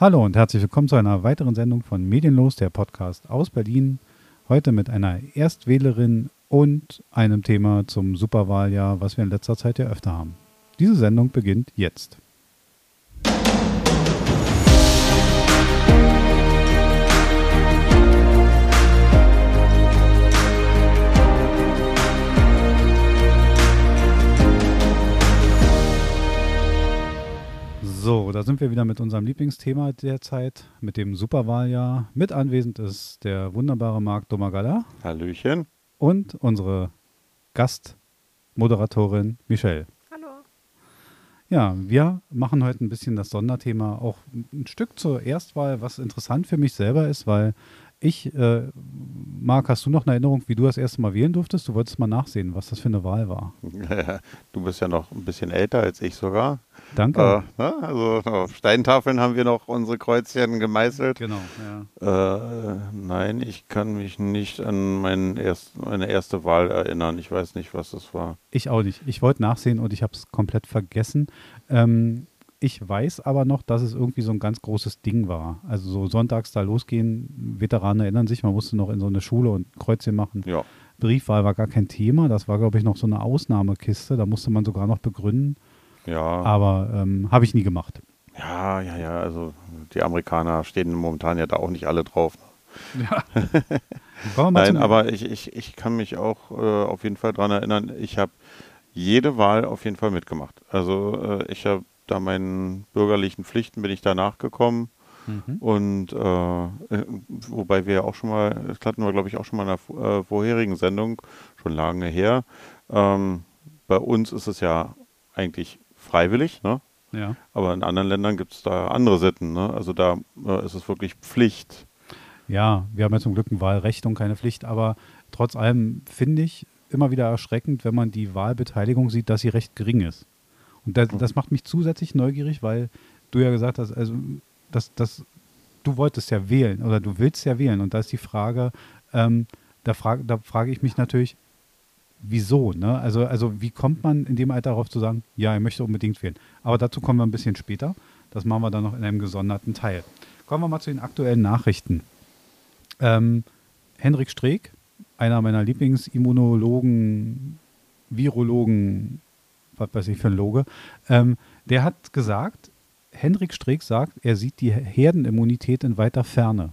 Hallo und herzlich willkommen zu einer weiteren Sendung von Medienlos, der Podcast aus Berlin. Heute mit einer Erstwählerin und einem Thema zum Superwahljahr, was wir in letzter Zeit ja öfter haben. Diese Sendung beginnt jetzt. So, da sind wir wieder mit unserem Lieblingsthema derzeit, mit dem Superwahljahr. Mit anwesend ist der wunderbare Marc Domagala. Hallöchen. Und unsere Gastmoderatorin Michelle. Hallo. Ja, wir machen heute ein bisschen das Sonderthema auch ein Stück zur Erstwahl, was interessant für mich selber ist, weil ich, äh, Marc, hast du noch eine Erinnerung, wie du das erste Mal wählen durftest? Du wolltest mal nachsehen, was das für eine Wahl war. du bist ja noch ein bisschen älter als ich sogar. Danke. Äh, ne? Also auf Steintafeln haben wir noch unsere Kreuzchen gemeißelt. Genau, ja. Äh, nein, ich kann mich nicht an erst, meine erste Wahl erinnern. Ich weiß nicht, was das war. Ich auch nicht. Ich wollte nachsehen und ich habe es komplett vergessen. Ähm, ich weiß aber noch, dass es irgendwie so ein ganz großes Ding war. Also so sonntags da losgehen, Veteranen erinnern sich, man musste noch in so eine Schule und Kreuzchen machen. Ja. Briefwahl war gar kein Thema, das war, glaube ich, noch so eine Ausnahmekiste, da musste man sogar noch begründen. Ja. Aber ähm, habe ich nie gemacht. Ja, ja, ja, also die Amerikaner stehen momentan ja da auch nicht alle drauf. Ja. Nein, aber ich, ich, ich kann mich auch äh, auf jeden Fall daran erinnern, ich habe jede Wahl auf jeden Fall mitgemacht. Also äh, ich habe da meinen bürgerlichen Pflichten bin ich da nachgekommen. Mhm. Und äh, äh, wobei wir ja auch schon mal, das hatten wir glaube ich auch schon mal in einer äh, vorherigen Sendung, schon lange her. Ähm, bei uns ist es ja eigentlich freiwillig, ne? Ja. Aber in anderen Ländern gibt es da andere Sitten, ne? Also da äh, ist es wirklich Pflicht. Ja, wir haben ja zum Glück ein Wahlrecht und keine Pflicht, aber trotz allem finde ich immer wieder erschreckend, wenn man die Wahlbeteiligung sieht, dass sie recht gering ist. Und das, das macht mich zusätzlich neugierig, weil du ja gesagt hast, also dass, dass du wolltest ja wählen oder du willst ja wählen. Und da ist die Frage, ähm, da, frag, da frage ich mich natürlich, wieso? Ne? Also, also wie kommt man in dem Alter darauf zu sagen, ja, er möchte unbedingt wählen? Aber dazu kommen wir ein bisschen später. Das machen wir dann noch in einem gesonderten Teil. Kommen wir mal zu den aktuellen Nachrichten. Ähm, Henrik Streeck, einer meiner Lieblingsimmunologen, Virologen, was weiß ich für ein Loge, ähm, der hat gesagt, Henrik Streeck sagt, er sieht die Herdenimmunität in weiter Ferne.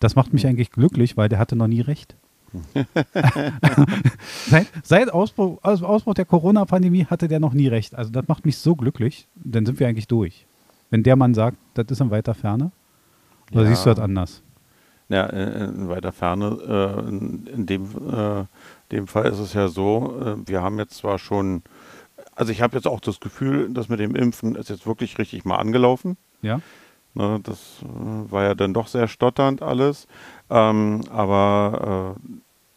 Das macht mich eigentlich glücklich, weil der hatte noch nie recht. seit, seit Ausbruch, also Ausbruch der Corona-Pandemie hatte der noch nie recht. Also das macht mich so glücklich, dann sind wir eigentlich durch. Wenn der Mann sagt, das ist in weiter Ferne, oder ja. siehst du das anders? Ja, in weiter Ferne, äh, in dem äh, dem Fall ist es ja so, äh, wir haben jetzt zwar schon, also ich habe jetzt auch das Gefühl, dass mit dem Impfen ist jetzt wirklich richtig mal angelaufen. Ja. Ne, das äh, war ja dann doch sehr stotternd alles. Ähm, aber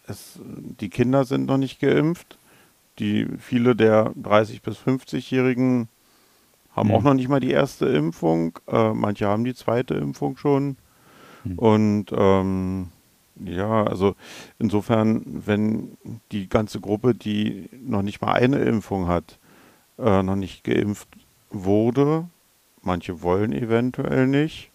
äh, es, die Kinder sind noch nicht geimpft. Die viele der 30 bis 50-Jährigen haben mhm. auch noch nicht mal die erste Impfung. Äh, manche haben die zweite Impfung schon. Mhm. Und ähm, ja, also insofern, wenn die ganze Gruppe, die noch nicht mal eine Impfung hat, äh, noch nicht geimpft wurde, manche wollen eventuell nicht,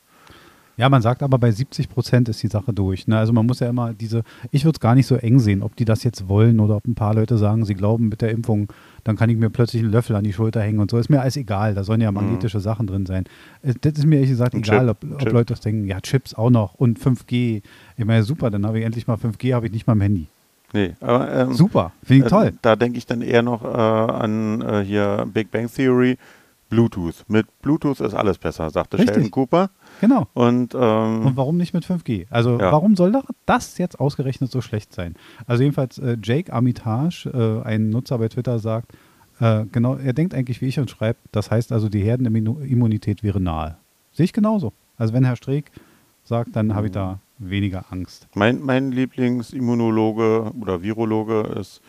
ja, man sagt aber, bei 70 Prozent ist die Sache durch. Ne? Also man muss ja immer diese, ich würde es gar nicht so eng sehen, ob die das jetzt wollen oder ob ein paar Leute sagen, sie glauben mit der Impfung, dann kann ich mir plötzlich einen Löffel an die Schulter hängen und so. Ist mir alles egal, da sollen ja mhm. magnetische mhm. Sachen drin sein. Äh, das ist mir ehrlich gesagt ein egal, Chip, ob, ob Leute das denken, ja, Chips auch noch und 5G. Ich meine, super, dann habe ich endlich mal 5G, habe ich nicht mal im Handy. Nee, aber ähm, super, finde ich äh, toll. Da denke ich dann eher noch äh, an äh, hier Big Bang Theory, Bluetooth. Mit Bluetooth ist alles besser, sagte Richtig. Sheldon Cooper. Genau. Und, ähm, und warum nicht mit 5G? Also ja. warum soll das jetzt ausgerechnet so schlecht sein? Also jedenfalls äh, Jake Armitage, äh, ein Nutzer bei Twitter, sagt, äh, genau, er denkt eigentlich wie ich und schreibt, das heißt also, die Herdenimmunität wäre nahe. Sehe ich genauso. Also wenn Herr Streeck sagt, dann habe ich da weniger Angst. Mein, mein Lieblingsimmunologe oder Virologe ist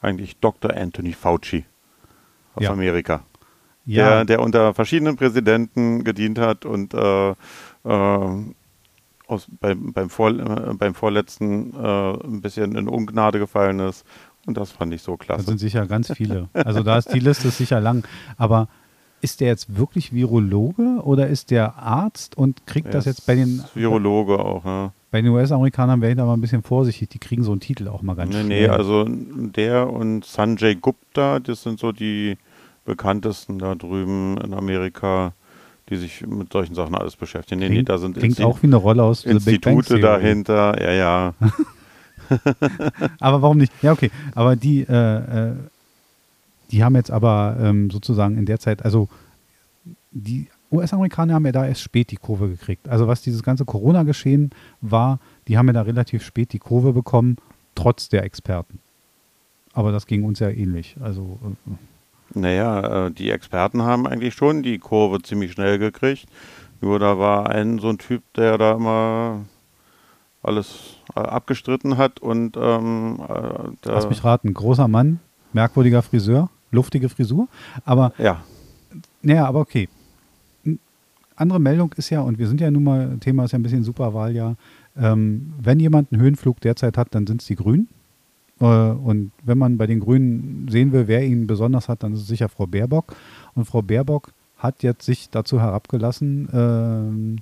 eigentlich Dr. Anthony Fauci aus ja. Amerika ja. der, der unter verschiedenen Präsidenten gedient hat und äh, äh, aus, beim, beim, Vor, äh, beim vorletzten äh, ein bisschen in Ungnade gefallen ist. Und das fand ich so klasse. Das sind sicher ganz viele. Also da ist die Liste sicher lang. Aber ist der jetzt wirklich Virologe oder ist der Arzt und kriegt Er das ist jetzt bei den Virologe auch, ja. bei den US-Amerikanern wäre ich da mal ein bisschen vorsichtig, die kriegen so einen Titel auch mal ganz Nee, schnell. nee, also der und Sanjay Gupta, das sind so die bekanntesten da drüben in Amerika, die sich mit solchen Sachen alles beschäftigen. Nee, nee, klingt, da sind klingt Insti auch wie eine Rolle aus Institute dahinter, ja, ja. Aber warum nicht? Ja, okay. Aber die, äh, äh, die haben jetzt aber ähm, sozusagen in der Zeit, also die US-Amerikaner haben ja da erst spät die Kurve gekriegt. Also was dieses ganze Corona-Geschehen war, die haben ja da relativ spät die Kurve bekommen, trotz der Experten. Aber das ging uns ja ähnlich. Also äh, Naja, äh, die Experten haben eigentlich schon die Kurve ziemlich schnell gekriegt. Nur da war ein so ein Typ, der da immer alles äh, abgestritten hat und ähm, äh, der, lass mich raten, großer Mann, merkwürdiger Friseur, luftige Frisur. Aber ja, Naja, aber okay. Andere Meldung ist ja, und wir sind ja nun mal, Thema ist ja ein bisschen Superwahljahr, ähm, wenn jemand einen Höhenflug derzeit hat, dann sind es die Grünen. Äh, und wenn man bei den Grünen sehen will, wer ihn besonders hat, dann ist es sicher Frau Baerbock. Und Frau Baerbock hat jetzt sich dazu herabgelassen, ähm,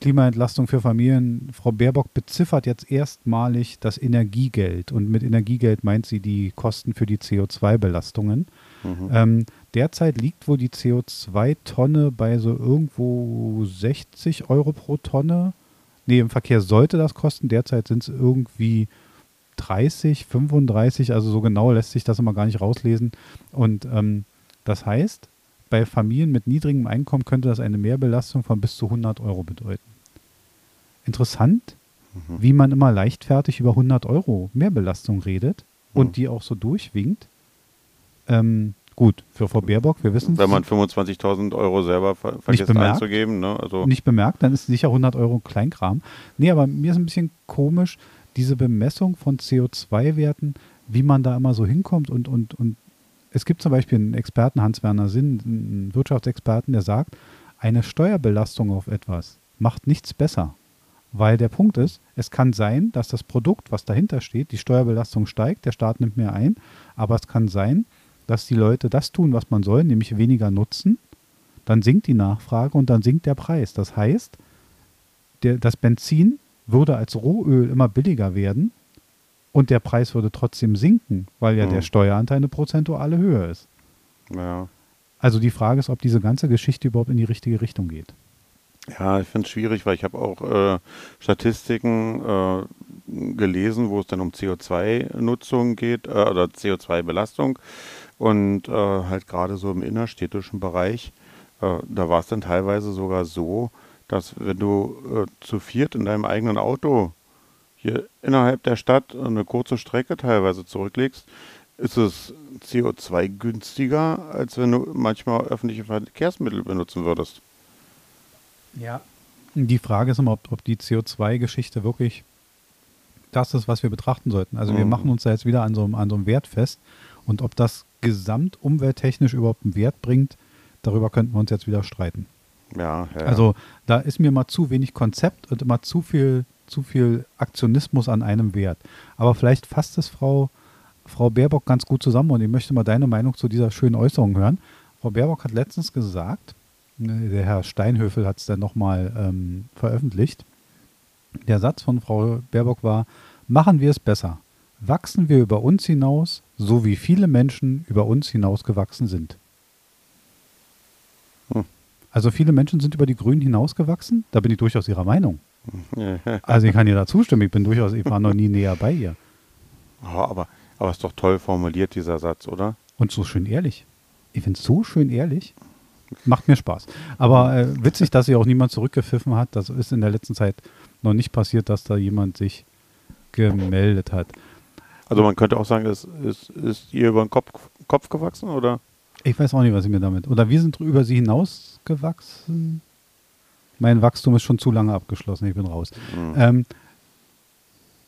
Klimaentlastung für Familien. Frau Baerbock beziffert jetzt erstmalig das Energiegeld. Und mit Energiegeld meint sie die Kosten für die CO2-Belastungen. mhm. Ähm, derzeit liegt wohl die CO2-Tonne bei so irgendwo 60 Euro pro Tonne. Nee, im Verkehr sollte das kosten. Derzeit sind es irgendwie 30, 35, also so genau lässt sich das immer gar nicht rauslesen. Und ähm, das heißt, bei Familien mit niedrigem Einkommen könnte das eine Mehrbelastung von bis zu 100 Euro bedeuten. Interessant, Mhm. wie man immer leichtfertig über 100 Euro Mehrbelastung redet und Mhm. die auch so durchwinkt. Ähm, gut, für Frau Baerbock, wir wissen wenn man 25.000 Euro selber ver vergisst bemerkt. einzugeben, ne? Also nicht bemerkt, dann ist sicher 100 Euro Kleinkram. Nee, aber mir ist ein bisschen komisch, diese Bemessung von CO2-Werten, wie man da immer so hinkommt und, und, und es gibt zum Beispiel einen Experten, Hans-Werner Sinn, einen Wirtschaftsexperten, der sagt, eine Steuerbelastung auf etwas macht nichts besser. Weil der Punkt ist, es kann sein, dass das Produkt, was dahinter steht, die Steuerbelastung steigt, der Staat nimmt mehr ein, aber es kann sein, dass die Leute das tun, was man soll, nämlich weniger nutzen, dann sinkt die Nachfrage und dann sinkt der Preis. Das heißt, der, das Benzin würde als Rohöl immer billiger werden und der Preis würde trotzdem sinken, weil ja Mhm. der Steueranteil eine prozentuale Höhe ist. ja. Also die Frage ist, ob diese ganze Geschichte überhaupt in die richtige Richtung geht. Ja, ich finde es schwierig, weil ich habe auch äh, Statistiken äh, gelesen, wo es dann um CO2-Nutzung geht äh, oder CO2-Belastung und äh, halt gerade so im innerstädtischen Bereich, äh, da war es dann teilweise sogar so, dass wenn du äh, zu viert in deinem eigenen Auto hier innerhalb der Stadt eine kurze Strecke teilweise zurücklegst, ist es CO2 günstiger, als wenn du manchmal öffentliche Verkehrsmittel benutzen würdest. Ja. Die Frage ist immer, ob, ob die CO2-Geschichte wirklich das ist, was wir betrachten sollten. Also wir Mhm. machen uns da jetzt wieder an so, einem- an so einem Wert fest und ob das gesamt umwelttechnisch überhaupt einen Wert bringt, darüber könnten wir uns jetzt wieder streiten. Ja, ja. Also da ist mir mal zu wenig Konzept und immer zu viel, zu viel Aktionismus an einem Wert. Aber vielleicht fasst es Frau, Frau Baerbock ganz gut zusammen und ich möchte mal deine Meinung zu dieser schönen Äußerung hören. Frau Baerbock hat letztens gesagt, ne, der Herr Steinhöfel hat es dann nochmal ähm, veröffentlicht, der Satz von Frau Baerbock war, machen wir es besser. Wachsen wir über uns hinaus, so wie viele Menschen über uns hinausgewachsen sind. Hm. Also viele Menschen sind über die Grünen hinausgewachsen. Da bin ich durchaus ihrer Meinung. Also ich kann ihr da zustimmen. Ich bin durchaus, ich war noch nie näher bei ihr. aber, aber ist doch toll formuliert, dieser Satz, oder? Und so schön ehrlich. Ich finde es so schön ehrlich. Macht mir Spaß. Aber äh, witzig, dass sich auch niemand zurückgepfiffen hat. Das ist in der letzten Zeit noch nicht passiert, dass da jemand sich gemeldet hat. Also man könnte auch sagen, es ist, ist ihr über den Kopf, Kopf gewachsen, oder? Ich weiß auch nicht, was ich mir damit. Oder wir sind über sie hinausgewachsen. Mein Wachstum ist schon zu lange abgeschlossen. Ich bin raus. Hm. Ähm,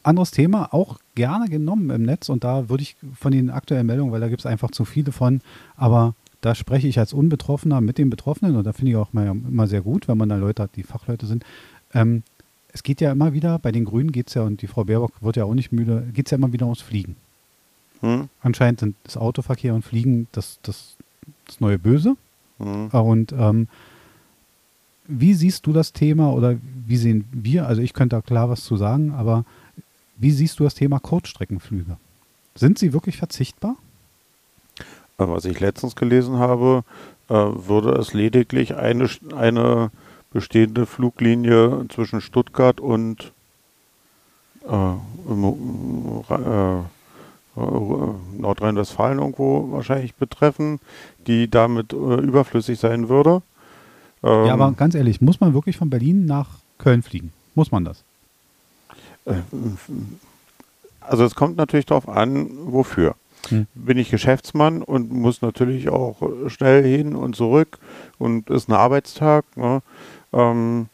anderes Thema, auch gerne genommen im Netz und da würde ich von den aktuellen Meldungen, weil da gibt es einfach zu viele von, aber da spreche ich als Unbetroffener mit den Betroffenen und da finde ich auch mal, immer sehr gut, wenn man da Leute hat, die Fachleute sind. Ähm, es geht ja immer wieder, bei den Grünen geht es ja, und die Frau Baerbock wird ja auch nicht müde, geht es ja immer wieder ums Fliegen. Hm? Anscheinend sind das Autoverkehr und Fliegen das, das, das neue Böse. Mhm. Und ähm, wie siehst du das Thema oder wie sehen wir, also ich könnte da klar was zu sagen, aber wie siehst du das Thema Kurzstreckenflüge? Sind sie wirklich verzichtbar? Was ich letztens gelesen habe, äh, würde es lediglich eine, eine bestehende Fluglinie zwischen Stuttgart und äh, äh, Nordrhein-Westfalen irgendwo wahrscheinlich betreffen, die damit überflüssig sein würde. Ähm, ja, aber ganz ehrlich, muss man wirklich von Berlin nach Köln fliegen? Muss man das? Also es kommt natürlich darauf an, wofür. Hm. Bin ich Geschäftsmann und muss natürlich auch schnell hin und zurück und ist ein Arbeitstag. Ne? Ähm,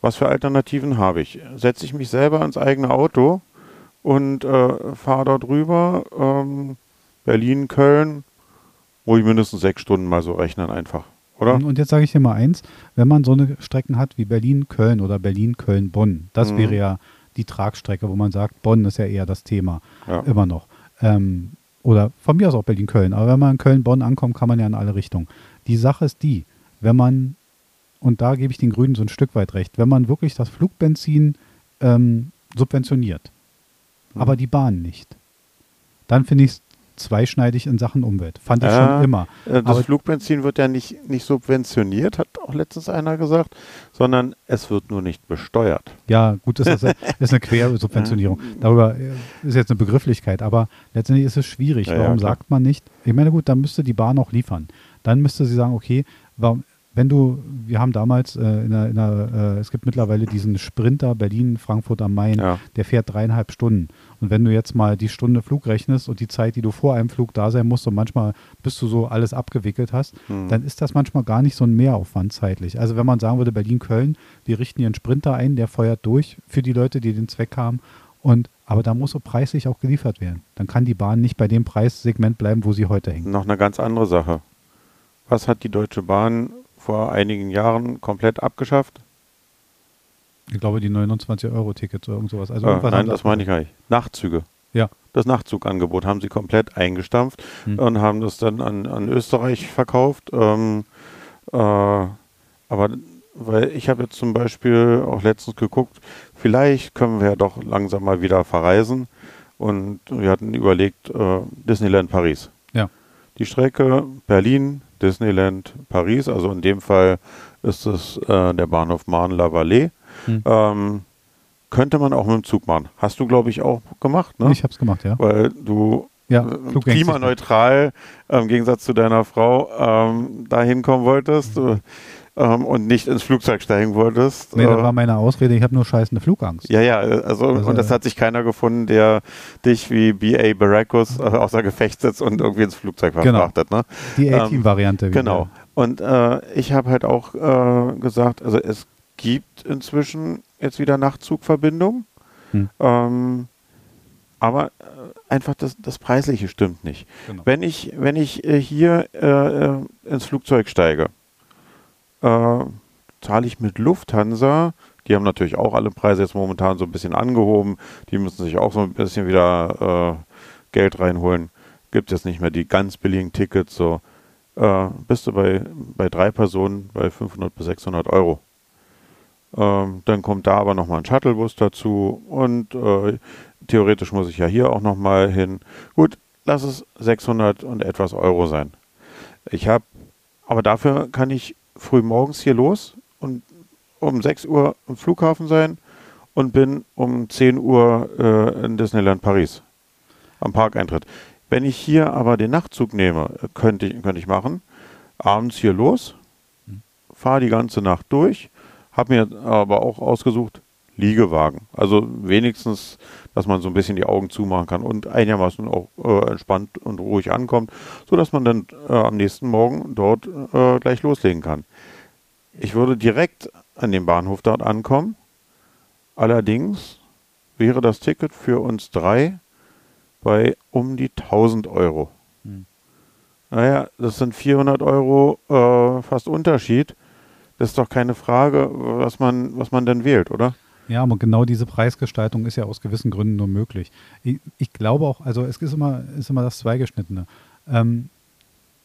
was für Alternativen habe ich? Setze ich mich selber ins eigene Auto und äh, fahre dort rüber, ähm, Berlin, Köln, wo ich mindestens sechs Stunden mal so rechnen einfach, oder? Und jetzt sage ich dir mal eins, wenn man so eine Strecken hat wie Berlin-Köln oder Berlin-Köln-Bonn, das mhm. wäre ja die Tragstrecke, wo man sagt, Bonn ist ja eher das Thema, ja. immer noch. Ähm, oder von mir aus auch Berlin-Köln, aber wenn man in Köln-Bonn ankommt, kann man ja in alle Richtungen. Die Sache ist die, wenn man, und da gebe ich den Grünen so ein Stück weit recht, wenn man wirklich das Flugbenzin ähm, subventioniert, mhm. aber die Bahn nicht, dann finde ich es zweischneidig in Sachen Umwelt. Fand ich ja, schon immer. Äh, das Aber Flugbenzin wird ja nicht, nicht subventioniert, hat auch letztens einer gesagt, sondern es wird nur nicht besteuert. Ja, gut, das ist, ist eine Quersubventionierung. Darüber äh, ist jetzt eine Begrifflichkeit, aber letztendlich ist es schwierig. Ja, warum ja, sagt man nicht? Ich meine, gut, dann müsste die Bahn auch liefern. Dann müsste sie sagen, okay, warum, wenn du, wir haben damals äh, in der, in der äh, es gibt mittlerweile diesen Sprinter Berlin, Frankfurt am Main, ja. der fährt dreieinhalb Stunden. Und wenn du jetzt mal die Stunde Flug rechnest und die Zeit, die du vor einem Flug da sein musst und manchmal bis du so alles abgewickelt hast, mhm. dann ist das manchmal gar nicht so ein Mehraufwand zeitlich. Also wenn man sagen würde, Berlin-Köln, die richten ihren Sprinter ein, der feuert durch für die Leute, die den Zweck haben. Und aber da muss so preislich auch geliefert werden. Dann kann die Bahn nicht bei dem Preissegment bleiben, wo sie heute hängt. Noch eine ganz andere Sache. Was hat die Deutsche Bahn vor einigen Jahren komplett abgeschafft. Ich glaube, die 29-Euro-Tickets oder irgend sowas. Also äh, nein, das meine ich gar nicht. Nachtzüge. Ja. Das Nachtzugangebot haben sie komplett eingestampft hm. und haben das dann an, an Österreich verkauft. Ähm, äh, aber weil ich habe jetzt zum Beispiel auch letztens geguckt, vielleicht können wir ja doch langsam mal wieder verreisen. Und wir hatten überlegt, äh, Disneyland Paris. Ja. Die Strecke Berlin, Disneyland Paris, also in dem Fall ist es äh, der Bahnhof Marne-la-Vallée. Hm. Ähm, könnte man auch mit dem Zug machen. Hast du, glaube ich, auch gemacht, ne? Ich habe es gemacht, ja. Weil du ja, äh, klimaneutral äh, im Gegensatz zu deiner Frau ähm, dahin kommen wolltest. Mhm ähm, und nicht ins Flugzeug steigen wolltest. Nee, das äh, war meine Ausrede, ich habe nur scheißende Flugangst. Ja, ja, also, also und das hat sich keiner gefunden, der dich wie B.A. Baracus äh, außer Gefecht setzt und irgendwie ins Flugzeug genau. verfrachtet. Ne? Die A-Team-Variante. Ähm, genau. Und äh, ich habe halt auch äh, gesagt, also es gibt inzwischen jetzt wieder Nachtzugverbindungen. Hm. Ähm, aber äh, einfach das, das Preisliche stimmt nicht. Genau. Wenn ich, wenn ich äh, hier äh, ins Flugzeug steige äh, zahle ich mit Lufthansa. Die haben natürlich auch alle Preise jetzt momentan so ein bisschen angehoben. Die müssen sich auch so ein bisschen wieder äh, Geld reinholen. Gibt jetzt nicht mehr die ganz billigen Tickets. So äh, bist du bei, bei drei Personen bei 500 bis 600 Euro. Ähm, dann kommt da aber nochmal ein Shuttlebus dazu und äh, theoretisch muss ich ja hier auch nochmal hin. Gut, lass es 600 und etwas Euro sein. Ich habe, aber dafür kann ich früh morgens hier los und um 6 Uhr am Flughafen sein und bin um 10 Uhr äh, in Disneyland Paris am Parkeintritt. Wenn ich hier aber den Nachtzug nehme, könnte ich, könnte ich machen, abends hier los, fahre die ganze Nacht durch, habe mir aber auch ausgesucht, Liegewagen. Also wenigstens, dass man so ein bisschen die Augen zumachen kann und einigermaßen auch äh, entspannt und ruhig ankommt, sodass man dann äh, am nächsten Morgen dort äh, gleich loslegen kann. Ich würde direkt an dem Bahnhof dort ankommen. Allerdings wäre das Ticket für uns drei bei um die 1000 Euro. Hm. Naja, das sind 400 Euro äh, fast Unterschied. Das ist doch keine Frage, was man, was man denn wählt, oder? Ja, aber genau diese Preisgestaltung ist ja aus gewissen Gründen nur möglich. Ich, ich glaube auch, also es ist immer, ist immer das Zweigeschnittene. Ähm,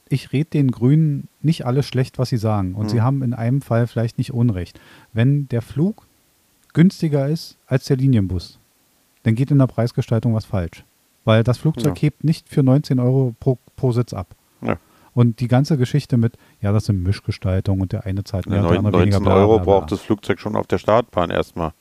ich rede den Grünen nicht alles schlecht, was sie sagen. Und Hm. sie haben in einem Fall vielleicht nicht Unrecht. Wenn der Flug günstiger ist als der Linienbus, dann geht in der Preisgestaltung was falsch. Weil das Flugzeug Ja. hebt nicht für 19 Euro pro, pro Sitz ab. Ja. Und die ganze Geschichte mit, ja, das sind Mischgestaltung und der eine zahlt mehr und der andere weniger. 19 bla, Euro braucht das Flugzeug schon auf der Startbahn erstmal.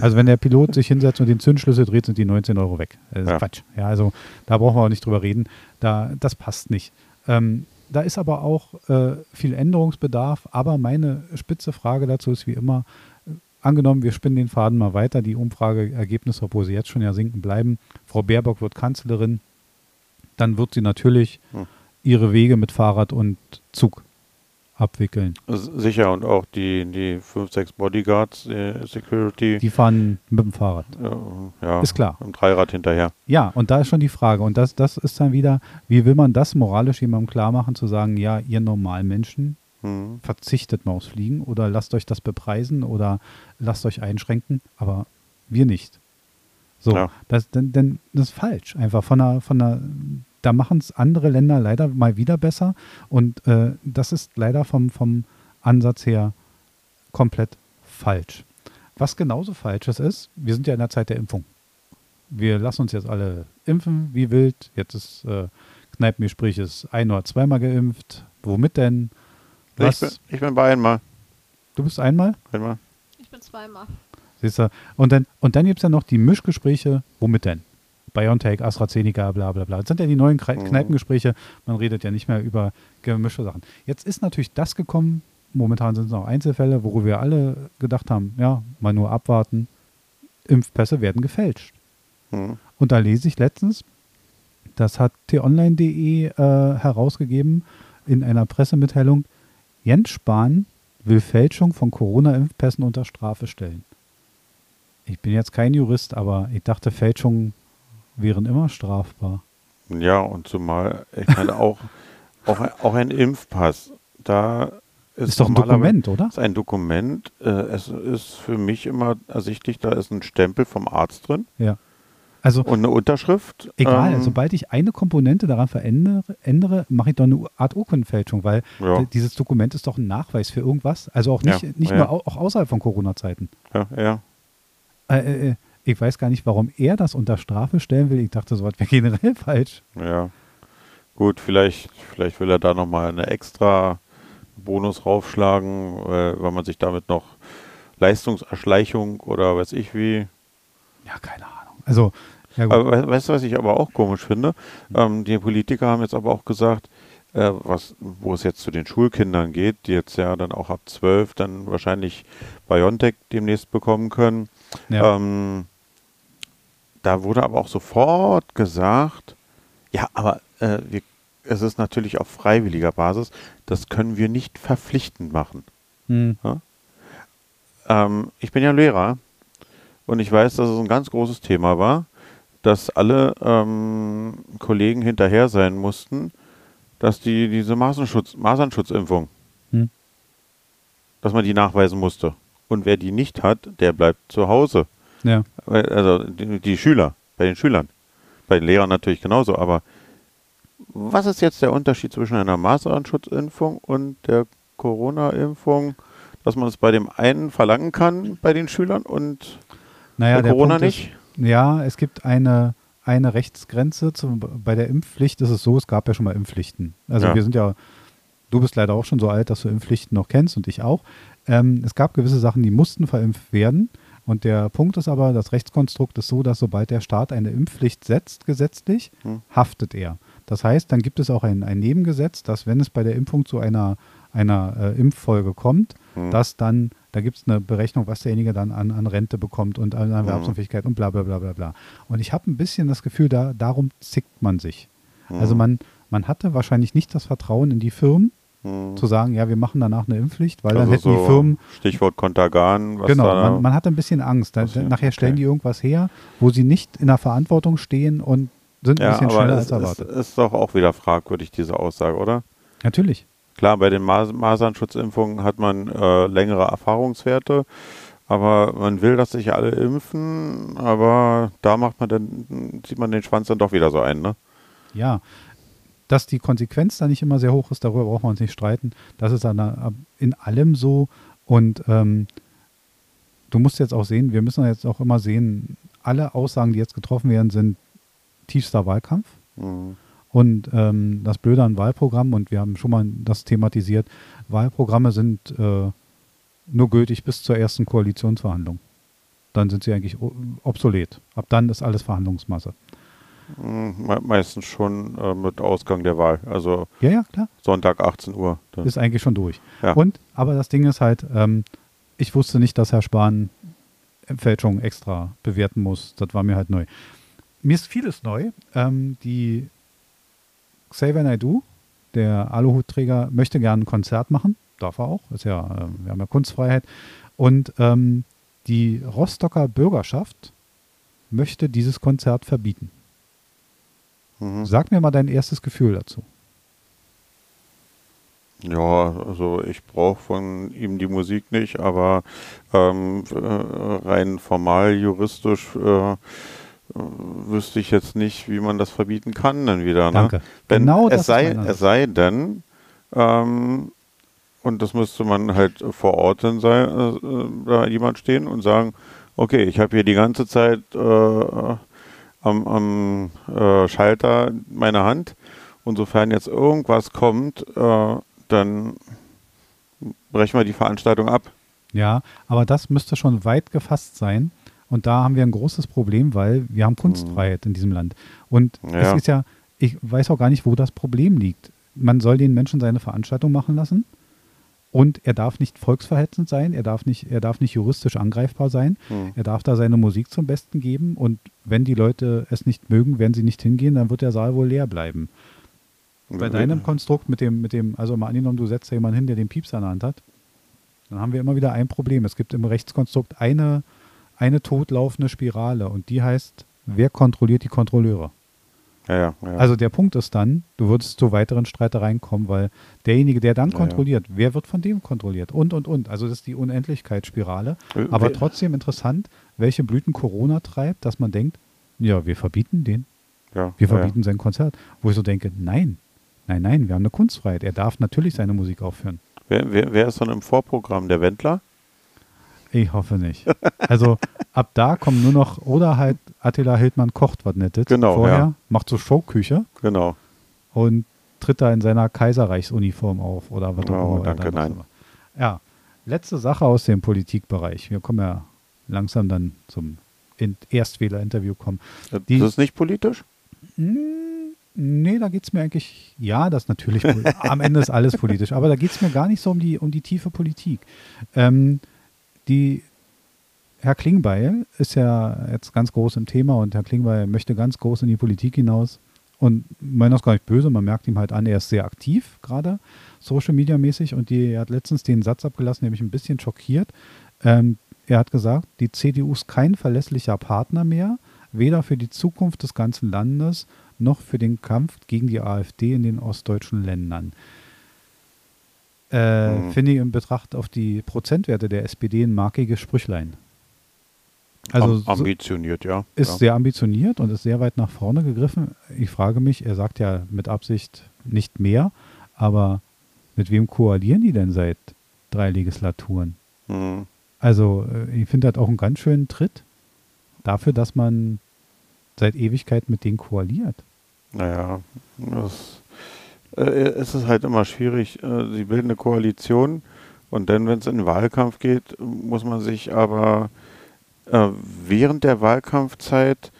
Also wenn der Pilot sich hinsetzt und den Zündschlüssel dreht, sind die 19 Euro weg. Das ist Ja. Quatsch. Ja, also da brauchen wir auch nicht drüber reden. Da, das passt nicht. Ähm, da ist aber auch äh, viel Änderungsbedarf. Aber meine spitze Frage dazu ist wie immer, äh, angenommen, wir spinnen den Faden mal weiter, die Umfrageergebnisse, obwohl sie jetzt schon ja sinken bleiben. Frau Baerbock wird Kanzlerin, dann wird sie natürlich Hm. ihre Wege mit Fahrrad und Zug abwickeln. Sicher und auch die, die fünf, sechs Bodyguards, äh, Security, Die fahren mit dem Fahrrad. äh, ja, Ist klar. im Dreirad hinterher. Ja, und da ist schon die Frage. Und das, das ist dann wieder, wie will man das moralisch jemandem klar machen, zu sagen, ja, ihr normalen Menschen, Mhm. verzichtet mal aufs Fliegen oder lasst euch das bepreisen oder lasst euch einschränken, aber wir nicht. So, Ja. das, denn, denn das ist falsch. Einfach von der, von der, da machen es andere Länder leider mal wieder besser und äh, das ist leider vom, vom Ansatz her komplett falsch. Was genauso falsch ist, wir sind ja in der Zeit der Impfung. Wir lassen uns jetzt alle impfen, wie wild. Jetzt ist äh, Kneipengespräch ist ein oder zweimal geimpft. Womit denn? Ich Was? bin, ich bin bei einmal. Du bist einmal? einmal. Ich bin zweimal. Siehst du? Und dann, und dann gibt es ja noch die Mischgespräche. Womit denn? BioNTech, AstraZeneca, bla bla bla. Das sind ja die neuen Kre Mhm. Kneipengespräche. Man redet ja nicht mehr über gemischte Sachen. Jetzt ist natürlich das gekommen. Momentan sind es noch Einzelfälle, worüber wir alle gedacht haben, ja, mal nur abwarten. Impfpässe werden gefälscht. Mhm. Und da lese ich letztens, das hat t-online.de äh, herausgegeben in einer Pressemitteilung, Jens Spahn will Fälschung von Corona-Impfpässen unter Strafe stellen. Ich bin jetzt kein Jurist, aber ich dachte, Fälschungen wären immer strafbar. Ja, und zumal, ich meine, auch, auch, auch ein Impfpass, da ist, Ist, doch ein Dokument, oder? ist ein Dokument. Äh, es ist für mich immer ersichtlich, da ist ein Stempel vom Arzt drin Ja. Also und eine Unterschrift. egal, Ähm, sobald ich eine Komponente daran verändere, ändere, mache ich doch eine Art Urkundenfälschung, weil Ja. dieses Dokument ist doch ein Nachweis für irgendwas. Also auch nicht, Ja, nicht ja. nur au auch außerhalb von Corona-Zeiten. ja, ja. Äh, äh, äh, ich weiß gar nicht, warum er das unter Strafe stellen will. Ich dachte, sowas wäre generell falsch. Ja. Gut, vielleicht, vielleicht will er da nochmal eine extra Bonus raufschlagen, äh, weil man sich damit noch Leistungserschleichung oder weiß ich wie. Ja, keine Ahnung. Also, ja gut. Aber we- weißt du, was ich aber auch komisch finde? Ähm, die Politiker haben jetzt aber auch gesagt, äh, was, wo es jetzt zu den Schulkindern geht, die jetzt ja dann auch ab 12 dann wahrscheinlich BioNTech demnächst bekommen können. ja. Ähm, da wurde aber auch sofort gesagt, ja, aber äh, wir, es ist natürlich auf freiwilliger Basis, das können wir nicht verpflichtend machen. Hm. Ähm, ich bin ja Lehrer und ich weiß, dass es ein ganz großes Thema war, dass alle ähm, Kollegen hinterher sein mussten, dass die diese Masernschutz, Masernschutzimpfung, Hm. dass man die nachweisen musste. Und wer die nicht hat, der bleibt zu Hause. Ja. Also die, die Schüler, bei den Schülern. Bei den Lehrern natürlich genauso, aber was ist jetzt der Unterschied zwischen einer Masernschutzimpfung und der Corona-Impfung, dass man es bei dem einen verlangen kann, bei den Schülern und Naja, bei Corona Punkt nicht? Ist, ja, es gibt eine, eine Rechtsgrenze. Zum, bei der Impfpflicht ist es so, es gab ja schon mal Impfpflichten. Also Ja. wir sind ja, du bist leider auch schon so alt, dass du Impfpflichten noch kennst und ich auch. Ähm, es gab gewisse Sachen, die mussten verimpft werden. Und der Punkt ist aber, das Rechtskonstrukt ist so, dass sobald der Staat eine Impfpflicht setzt, gesetzlich, Hm. haftet er. Das heißt, dann gibt es auch ein, ein Nebengesetz, dass wenn es bei der Impfung zu einer, einer äh, Impffolge kommt, Hm. dass dann, da gibt es eine Berechnung, was derjenige dann an, an Rente bekommt und an. Erwerbsunfähigkeit und bla bla bla bla bla. Und ich habe ein bisschen das Gefühl, da, darum zickt man sich. Hm. Also man, man hatte wahrscheinlich nicht das Vertrauen in die Firmen, Hm. zu sagen, ja, wir machen danach eine Impfpflicht, weil dann Also hätten die so Firmen, Stichwort Kontergan, was genau, da man, man hatte ein bisschen Angst. Da, nachher stellen okay. die irgendwas her, wo sie nicht in der Verantwortung stehen und sind ein ja, bisschen aber schneller als ist, erwartet. ist doch auch wieder fragwürdig, diese Aussage, oder? Natürlich. Klar, bei den Mas Masernschutzimpfungen hat man äh, längere Erfahrungswerte, aber man will, dass sich alle impfen, aber da macht man dann, zieht man den Schwanz dann doch wieder so ein, ne? Ja. Dass die Konsequenz da nicht immer sehr hoch ist, darüber brauchen wir uns nicht streiten. Das ist dann in allem so. Und ähm, du musst jetzt auch sehen, wir müssen jetzt auch immer sehen, alle Aussagen, die jetzt getroffen werden, sind tiefster Wahlkampf. Mhm. Und ähm, das Blöde an Wahlprogrammen, und wir haben schon mal das thematisiert, Wahlprogramme sind äh, nur gültig bis zur ersten Koalitionsverhandlung. Dann sind sie eigentlich obsolet. Ab dann ist alles Verhandlungsmasse. Hm, me meistens schon äh, mit Ausgang der Wahl. Also ja, ja, klar. Sonntag 18 Uhr. Dann. Ist eigentlich schon durch. Ja. Und, aber das Ding ist halt, ähm, ich wusste nicht, dass Herr Spahn Fälschung extra bewerten muss. Das war mir halt neu. Mir ist vieles neu. Ähm, die Xavier Naidoo, der Aluhutträger, möchte gerne ein Konzert machen. Darf er auch. Ist ja, äh, wir haben ja Kunstfreiheit. Und ähm, die Rostocker Bürgerschaft möchte dieses Konzert verbieten. Mhm. Sag mir mal dein erstes Gefühl dazu. Ja, also ich brauche von ihm die Musik nicht, aber ähm, äh, rein formal juristisch äh, wüsste ich jetzt nicht, wie man das verbieten kann dann wieder. Ne? Danke. Wenn genau es sei, es sei denn, ähm, und das müsste man halt vor Ort dann sein, äh, da jemand stehen und sagen, okay, ich habe hier die ganze Zeit äh, am, am äh, Schalter meine Hand. Und sofern jetzt irgendwas kommt, äh, dann brechen wir die Veranstaltung ab. Ja, aber das müsste schon weit gefasst sein. Und da haben wir ein großes Problem, weil wir haben Kunstfreiheit mhm. in diesem Land. Und ja. es ist ja, ich weiß auch gar nicht, wo das Problem liegt. Man soll den Menschen seine Veranstaltung machen lassen. Und er darf nicht volksverhetzend sein, er darf nicht, er darf nicht juristisch angreifbar sein, mhm. er darf da seine Musik zum Besten geben und wenn die Leute es nicht mögen, werden sie nicht hingehen, dann wird der Saal wohl leer bleiben. Bei deinem Konstrukt mit dem, mit dem, also mal angenommen, du setzt da jemanden hin, der den Pieps an der Hand hat, dann haben wir immer wieder ein Problem. Es gibt im Rechtskonstrukt eine, eine totlaufende Spirale und die heißt, wer kontrolliert die Kontrolleure? Ja, ja, ja. Also der Punkt ist dann, du würdest zu weiteren Streitereien kommen, weil derjenige, der dann kontrolliert, wer wird von dem kontrolliert? Und, und, und. Also das ist die Unendlichkeitsspirale. Äh, Aber trotzdem interessant, welche Blüten Corona treibt, dass man denkt, ja, wir verbieten den. wir verbieten sein Konzert. Wo ich so denke, nein, nein, nein, wir haben eine Kunstfreiheit. Er darf natürlich seine Musik aufführen. Wer, wer, wer ist dann im Vorprogramm? Der Wendler? Ich hoffe nicht. Also ab da kommen nur noch, oder halt Attila Hildmann kocht was Nettes. Genau. Vorher ja. macht so Showküche. Genau. Und tritt da in seiner Kaiserreichsuniform auf oder was auch immer. Danke, nein. Ja, letzte Sache aus dem Politikbereich. Wir kommen ja langsam dann zum Erstwähler-Interview kommen. Die, das ist nicht politisch? Hm, nee, da geht es mir eigentlich, ja, das natürlich, am Ende ist alles politisch, aber da geht es mir gar nicht so um die, um die tiefe Politik. Ähm, die Herr Klingbeil ist ja jetzt ganz groß im Thema und Herr Klingbeil möchte ganz groß in die Politik hinaus. Und meiner ist gar nicht böse, man merkt ihm halt an, er ist sehr aktiv gerade, Social Media mäßig. Und die, er hat letztens den Satz abgelassen, der mich ein bisschen schockiert. Ähm, er hat gesagt, die CDU ist kein verlässlicher Partner mehr, weder für die Zukunft des ganzen Landes noch für den Kampf gegen die AfD in den ostdeutschen Ländern. Äh, mhm. Finde ich in Betracht auf die Prozentwerte der SPD ein markiges Sprüchlein. Also Am, ambitioniert, ja. Ist ja. sehr ambitioniert und ist sehr weit nach vorne gegriffen. Ich frage mich, er sagt ja mit Absicht nicht mehr, aber mit wem koalieren die denn seit drei Legislaturen? Mhm. Also äh, ich finde das auch einen ganz schönen Tritt dafür, dass man seit Ewigkeit mit denen koaliert. Naja, das, äh, es ist halt immer schwierig. Äh, sie bilden eine Koalition und dann, wenn es in den Wahlkampf geht, muss man sich aber äh, während der Wahlkampfzeit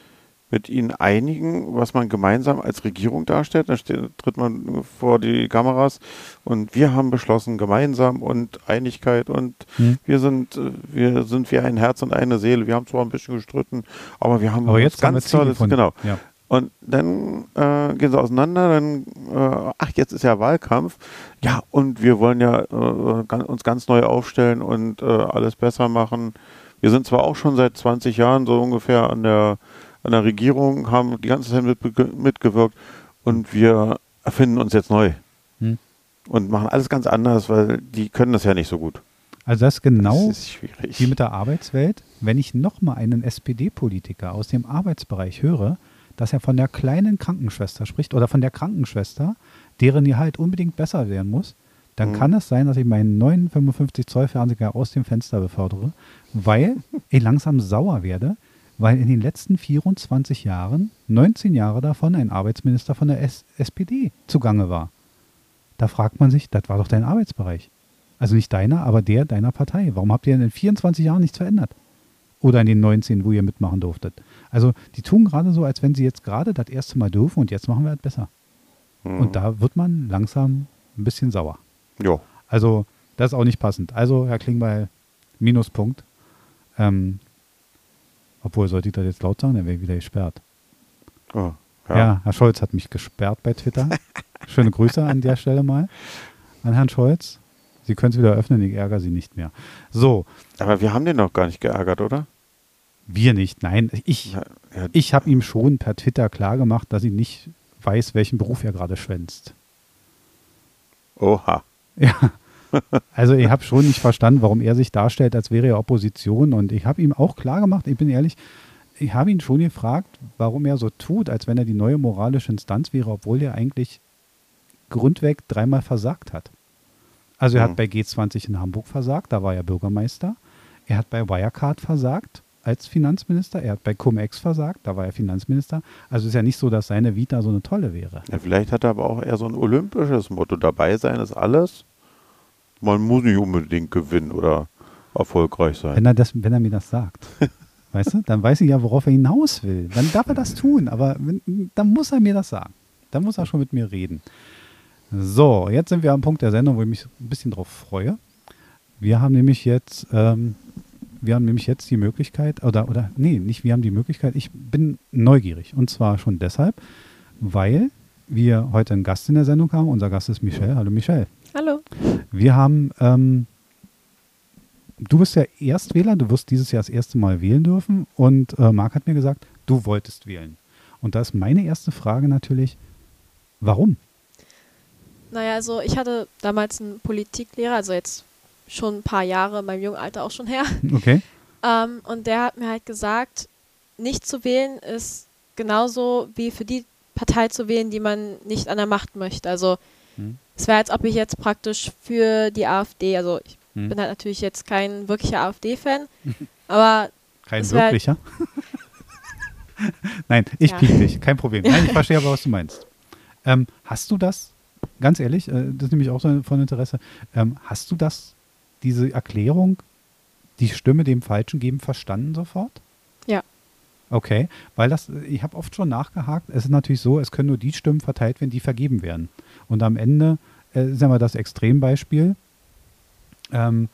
mit ihnen einigen, was man gemeinsam als Regierung darstellt. Dann steht, tritt man vor die Kameras und wir haben beschlossen, gemeinsam und Einigkeit und hm. wir sind, wir sind wie ein Herz und eine Seele. Wir haben zwar ein bisschen gestritten, aber wir haben aber jetzt ganz tolles, genau. Ja. Und dann äh, gehen sie auseinander, dann, äh, ach, jetzt ist ja Wahlkampf. Ja, und wir wollen ja äh, uns ganz neu aufstellen und äh, alles besser machen. Wir sind zwar auch schon seit 20 Jahren so ungefähr an der, an der Regierung, haben die ganze Zeit mit, mitgewirkt und wir erfinden uns jetzt neu. Hm. Und machen alles ganz anders, weil die können das ja nicht so gut. Also das ist genau das ist wie mit der Arbeitswelt. Wenn ich nochmal einen SPD-Politiker aus dem Arbeitsbereich höre, dass er von der kleinen Krankenschwester spricht oder von der Krankenschwester, deren ihr halt unbedingt besser werden muss, dann Mhm. kann es sein, dass ich meinen neuen 55 Zoll Fernseher aus dem Fenster befördere, weil ich langsam sauer werde, weil in den letzten 24 Jahren 19 Jahre davon ein Arbeitsminister von der S SPD zugange war. Da fragt man sich, das war doch dein Arbeitsbereich. Also nicht deiner, aber der deiner Partei. Warum habt ihr denn in 24 Jahren nichts verändert? Oder in den 19, wo ihr mitmachen durftet. Also die tun gerade so, als wenn sie jetzt gerade das erste Mal dürfen und jetzt machen wir es besser. Mhm. Und da wird man langsam ein bisschen sauer. Ja. Also das ist auch nicht passend. Also Herr Klingbeil, Minuspunkt. Ähm, obwohl, sollte ich das jetzt laut sagen, dann wäre ich wieder gesperrt. Oh, Ja. Herr Scholz hat mich gesperrt bei Twitter. Schöne Grüße an der Stelle mal an Herrn Scholz. Sie können es wieder öffnen, ich ärgere Sie nicht mehr. So, Aber wir haben den noch gar nicht geärgert, oder? Wir nicht. Nein, ich, Ja, ja, ich habe ihm schon per Twitter klargemacht, dass ich nicht weiß, welchen Beruf er gerade schwänzt. Oha. Ja. Also ich habe schon nicht verstanden, warum er sich darstellt, als wäre er Opposition. Und ich habe ihm auch klar gemacht, ich bin ehrlich, ich habe ihn schon gefragt, warum er so tut, als wenn er die neue moralische Instanz wäre, obwohl er eigentlich grundweg dreimal versagt hat. Also er Mhm. hat bei G20 in Hamburg versagt, da war er Bürgermeister. Er hat bei Wirecard versagt als Finanzminister. Er hat bei Cum-Ex versagt, da war er Finanzminister. Also ist ja nicht so, dass seine Vita so eine tolle wäre. Ja, vielleicht hat er aber auch eher so ein olympisches Motto. Dabei sein ist alles. Man muss nicht unbedingt gewinnen oder erfolgreich sein. Wenn er, das, wenn er mir das sagt, weißt du, dann weiß ich ja, worauf er hinaus will. Dann darf er das tun, aber wenn, dann muss er mir das sagen. Dann muss er schon mit mir reden. So, jetzt sind wir am Punkt der Sendung, wo ich mich ein bisschen drauf freue. Wir haben nämlich jetzt, ähm, wir haben nämlich jetzt die Möglichkeit, oder, oder, nee, nicht wir haben die Möglichkeit, ich bin neugierig. Und zwar schon deshalb, weil wir heute einen Gast in der Sendung haben. Unser Gast ist Michelle. Hallo Michelle. Hallo. Wir haben, ähm, du bist ja Erstwähler, du wirst dieses Jahr das erste Mal wählen dürfen und äh, Marc hat mir gesagt, du wolltest wählen. Und da ist meine erste Frage natürlich, warum? Naja, also ich hatte damals einen Politiklehrer, also jetzt schon ein paar Jahre in meinem jungen Alter auch schon her. Okay. Ähm, und der hat mir halt gesagt, nicht zu wählen ist genauso wie für die Partei zu wählen, die man nicht an der Macht möchte. Also Hm. es wäre, als ob ich jetzt praktisch für die AfD, also ich Hm. bin halt natürlich jetzt kein wirklicher AfD-Fan, aber Kein wär- wirklicher? Nein, ich Ja. piek dich, kein Problem. Nein, ich verstehe aber, was du meinst. Ähm, hast du das, ganz ehrlich, äh, das ist nämlich auch so von Interesse, ähm, hast du das, diese Erklärung, die Stimme dem Falschen geben, verstanden sofort? Ja. Okay, weil das, ich habe oft schon nachgehakt, es ist natürlich so, es können nur die Stimmen verteilt werden, die vergeben werden. Und am Ende, äh, sagen wir das Extrembeispiel, ähm,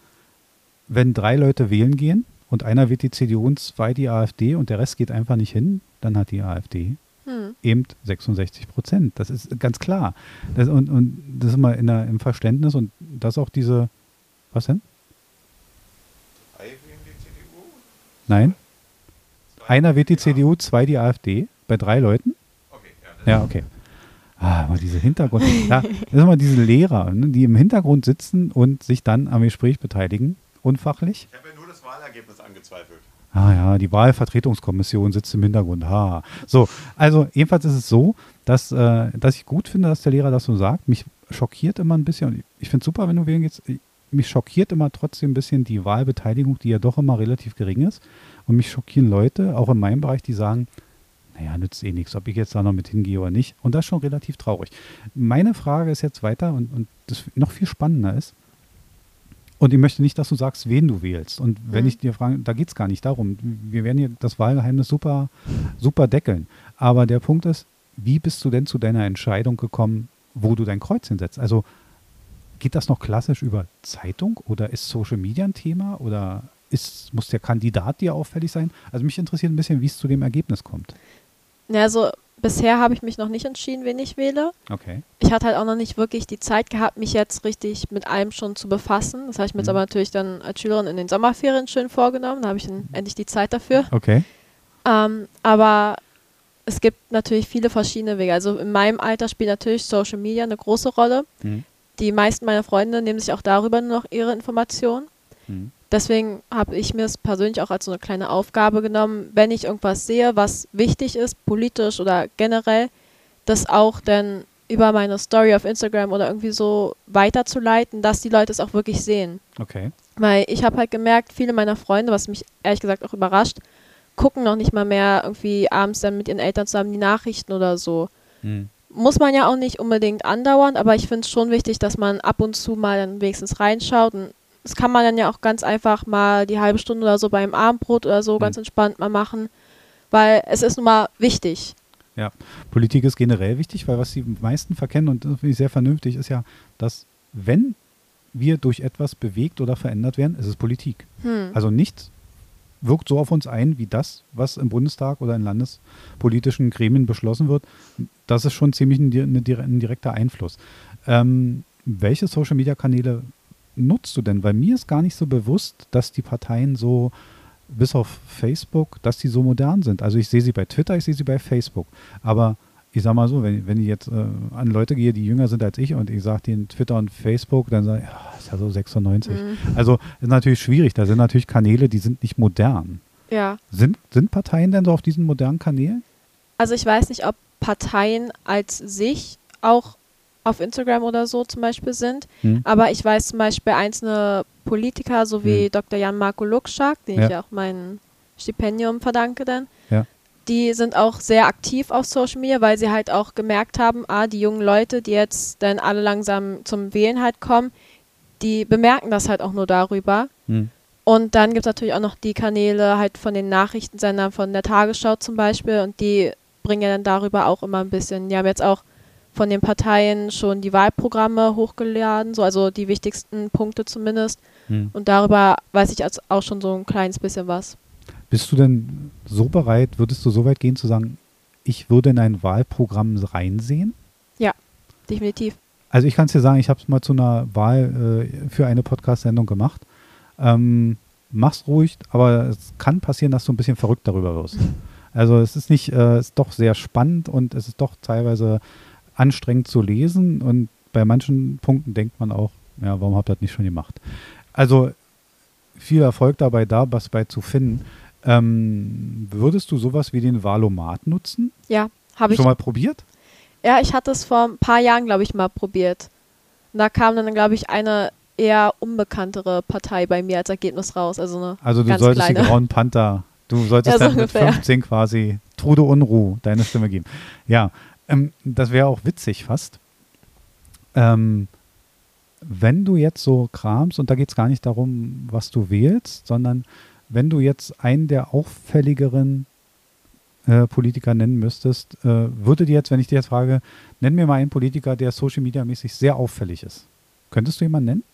wenn drei Leute wählen gehen und einer wird die CDU und zwei die AfD und der Rest geht einfach nicht hin, dann hat die AfD hm, eben 66 Prozent. Das ist ganz klar. Das, und, und das ist mal in der, im Verständnis und das auch diese, was denn? Nein? Einer wird die CDU, zwei die AfD, bei drei Leuten? Ja, okay. Ah, aber diese Hintergrund, ja, das sind mal diese Lehrer, ne, die im Hintergrund sitzen und sich dann am Gespräch beteiligen, unfachlich. Ich habe ja nur das Wahlergebnis angezweifelt. Ah ja, die Wahlvertretungskommission sitzt im Hintergrund. Ha. So, also jedenfalls ist es so, dass, äh, dass ich gut finde, dass der Lehrer das so sagt. Mich schockiert immer ein bisschen, und ich finde es super, wenn du wählen gehst, mich schockiert immer trotzdem ein bisschen die Wahlbeteiligung, die ja doch immer relativ gering ist. Und mich schockieren Leute, auch in meinem Bereich, die sagen, naja, nützt eh nichts, ob ich jetzt da noch mit hingehe oder nicht. Und das ist schon relativ traurig. Meine Frage ist jetzt weiter und, und das noch viel spannender ist, und ich möchte nicht, dass du sagst, wen du wählst. Und wenn Mhm. ich dir frage, da geht es gar nicht darum. Wir werden hier das Wahlgeheimnis super, super deckeln. Aber der Punkt ist, wie bist du denn zu deiner Entscheidung gekommen, wo du dein Kreuz hinsetzt? Also geht das noch klassisch über Zeitung oder ist Social Media ein Thema oder ist, muss der Kandidat dir auffällig sein? Also mich interessiert ein bisschen, wie es zu dem Ergebnis kommt. ja, also bisher habe ich mich noch nicht entschieden, wen ich wähle. Okay. ich hatte halt auch noch nicht wirklich die Zeit gehabt, mich jetzt richtig mit allem schon zu befassen. Das habe ich mir jetzt Mhm. aber natürlich dann als Schülerin in den Sommerferien schön vorgenommen. Da habe ich dann endlich die Zeit dafür. Okay. Ähm, aber es gibt natürlich viele verschiedene Wege. Also in meinem Alter spielt natürlich Social Media eine große Rolle. Mhm. Die meisten meiner Freunde nehmen sich auch darüber nur noch ihre Informationen. Mhm. deswegen habe ich mir es persönlich auch als so eine kleine Aufgabe genommen, wenn ich irgendwas sehe, was wichtig ist, politisch oder generell, das auch dann über meine Story auf Instagram oder irgendwie so weiterzuleiten, dass die Leute es auch wirklich sehen. Okay. Weil ich habe halt gemerkt, viele meiner Freunde, was mich ehrlich gesagt auch überrascht, gucken noch nicht mal mehr irgendwie abends dann mit ihren Eltern zusammen die Nachrichten oder so. Hm. Muss man ja auch nicht unbedingt andauern, aber ich finde es schon wichtig, dass man ab und zu mal dann wenigstens reinschaut. Und das kann man dann ja auch ganz einfach mal die halbe Stunde oder so beim Abendbrot oder so Hm. ganz entspannt mal machen, weil es ist nun mal wichtig. Ja, Politik ist generell wichtig, weil was die meisten verkennen, und das finde ich sehr vernünftig, ist ja, dass wenn wir durch etwas bewegt oder verändert werden, ist es Politik. Hm. Also nichts wirkt so auf uns ein wie das, was im Bundestag oder in landespolitischen Gremien beschlossen wird. Das ist schon ziemlich ein, ein direkter Einfluss. Ähm, welche Social-Media-Kanäle nutzt du denn? Weil mir ist gar nicht so bewusst, dass die Parteien so, bis auf Facebook, dass die so modern sind. Also ich sehe sie bei Twitter, ich sehe sie bei Facebook. Aber ich sag mal so, wenn, wenn ich jetzt äh, an Leute gehe, die jünger sind als ich und ich sage denen Twitter und Facebook, dann sage ich, ja, ist ja so 96. Hm. Also ist natürlich schwierig. Da sind natürlich Kanäle, die sind nicht modern. Ja. Sind, sind Parteien denn so auf diesen modernen Kanälen? Also ich weiß nicht, ob Parteien als sich auch auf Instagram oder so zum Beispiel sind, Hm. aber ich weiß zum Beispiel einzelne Politiker, so wie Hm. Dr. Jan-Marco Luxschak, den Ja. ich ja auch mein Stipendium verdanke dann. Die sind auch sehr aktiv auf Social Media, weil sie halt auch gemerkt haben, ah, die jungen Leute, die jetzt dann alle langsam zum Wählen halt kommen, die bemerken das halt auch nur darüber. Hm. Und dann gibt es natürlich auch noch die Kanäle halt von den Nachrichtensendern von der Tagesschau zum Beispiel und die bringen ja dann darüber auch immer ein bisschen. Die haben jetzt auch von den Parteien schon die Wahlprogramme hochgeladen, so also die wichtigsten Punkte zumindest. Hm. Und darüber weiß ich auch schon so ein kleines bisschen was. Bist du denn so bereit, würdest du so weit gehen zu sagen, ich würde in ein Wahlprogramm reinsehen? Definitiv. Also ich kann es dir sagen, ich habe es mal zu einer Wahl äh, für eine Podcast-Sendung gemacht. Ähm, mach's ruhig, aber es kann passieren, dass du ein bisschen verrückt darüber wirst. Also es ist nicht, äh, es ist doch sehr spannend und es ist doch teilweise anstrengend zu lesen und bei manchen Punkten denkt man auch, ja, warum habt ihr das nicht schon gemacht? Also viel Erfolg dabei, da was bei zu finden. Ähm, würdest du sowas wie den Valomat nutzen? Ja, habe ich. Schon mal probiert? Ja, ich hatte es vor ein paar Jahren, glaube ich, mal probiert. Und da kam dann, glaube ich, eine eher unbekanntere Partei bei mir als Ergebnis raus. Also eine Also du solltest die kleine. Grauen Panther, du solltest Ja, so dann mit ungefähr. 15 quasi Trude Unruh deine Stimme geben. Ja, ähm, das wäre auch witzig fast. Ähm, wenn du jetzt so kramst, und da geht es gar nicht darum, was du wählst, sondern wenn du jetzt einen der auffälligeren äh, Politiker nennen müsstest, äh, würde dir jetzt, wenn ich dir jetzt frage, nenn mir mal einen Politiker, der Social Media mäßig sehr auffällig ist. Könntest du jemanden nennen?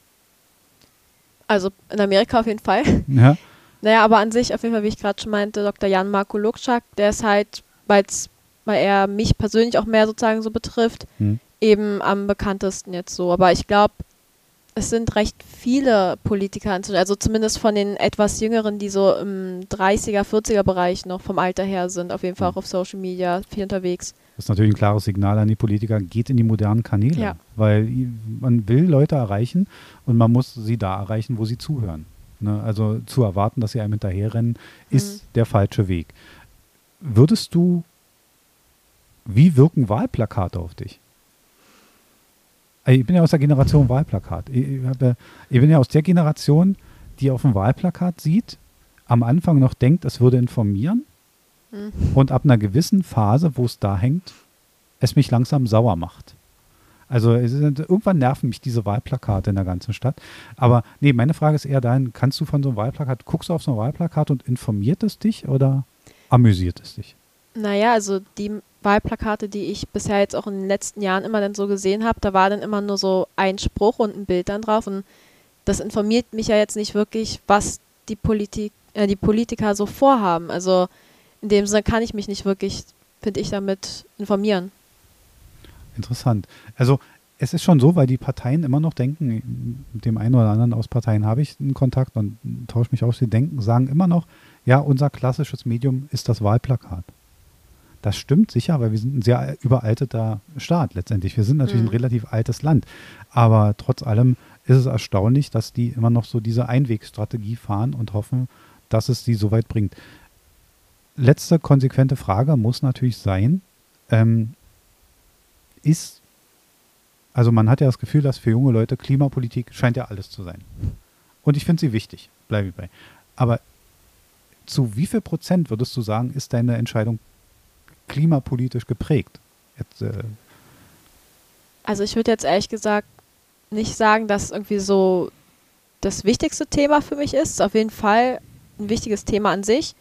Also in Amerika auf jeden Fall. Ja. Naja, aber an sich, auf jeden Fall, wie ich gerade schon meinte, Dr. Jan Marco Lukschak, der ist halt, weil's, weil er mich persönlich auch mehr sozusagen so betrifft, Hm. eben am bekanntesten jetzt so. Aber ich glaube, es sind recht viele Politiker, also zumindest von den etwas jüngeren, die so im 30er, 40er Bereich noch vom Alter her sind, auf jeden Fall auch auf Social Media viel unterwegs. Das ist natürlich ein klares Signal an die Politiker, geht in die modernen Kanäle. Ja. Weil man will Leute erreichen und man muss sie da erreichen, wo sie zuhören. Ne? Also zu erwarten, dass sie einem hinterherrennen, ist der falsche Weg. Würdest du, wie wirken Wahlplakate auf dich? Also Ich bin ja aus der Generation Wahlplakat. Ich, ich, bin ja aus der Generation, die auf dem Wahlplakat sieht, am Anfang noch denkt, es würde informieren Hm. und ab einer gewissen Phase, wo es da hängt, es mich langsam sauer macht. Also ist, irgendwann nerven mich diese Wahlplakate in der ganzen Stadt. Aber nee, meine Frage ist eher dahin, kannst du von so einem Wahlplakat, guckst du auf so ein Wahlplakat und informiert es dich oder amüsiert es dich? Naja, also die Wahlplakate, die ich bisher jetzt auch in den letzten Jahren immer dann so gesehen habe, da war dann immer nur so ein Spruch und ein Bild dann drauf und das informiert mich ja jetzt nicht wirklich, was die Politik, äh, die Politiker so vorhaben. Also in dem Sinne kann ich mich nicht wirklich, finde ich, damit informieren. Interessant. Also es ist schon so, weil die Parteien immer noch denken, mit dem einen oder anderen aus Parteien habe ich einen Kontakt und tausche mich aus, die denken, sagen immer noch, ja, unser klassisches Medium ist das Wahlplakat. Das stimmt sicher, weil wir sind ein sehr überalteter Staat letztendlich. Wir sind natürlich Mhm. ein relativ altes Land. Aber trotz allem ist es erstaunlich, dass die immer noch so diese Einwegstrategie fahren und hoffen, dass es sie so weit bringt. Letzte konsequente Frage muss natürlich sein, ähm, ist, also man hat ja das Gefühl, dass für junge Leute Klimapolitik scheint ja alles zu sein. Und ich finde sie wichtig, bleibe ich bei. Aber zu wie viel Prozent würdest du sagen, ist deine Entscheidung klimapolitisch geprägt? Jetzt, äh also ich würde jetzt ehrlich gesagt nicht sagen, dass irgendwie so das wichtigste Thema für mich ist. Auf jeden Fall ein wichtiges Thema an sich.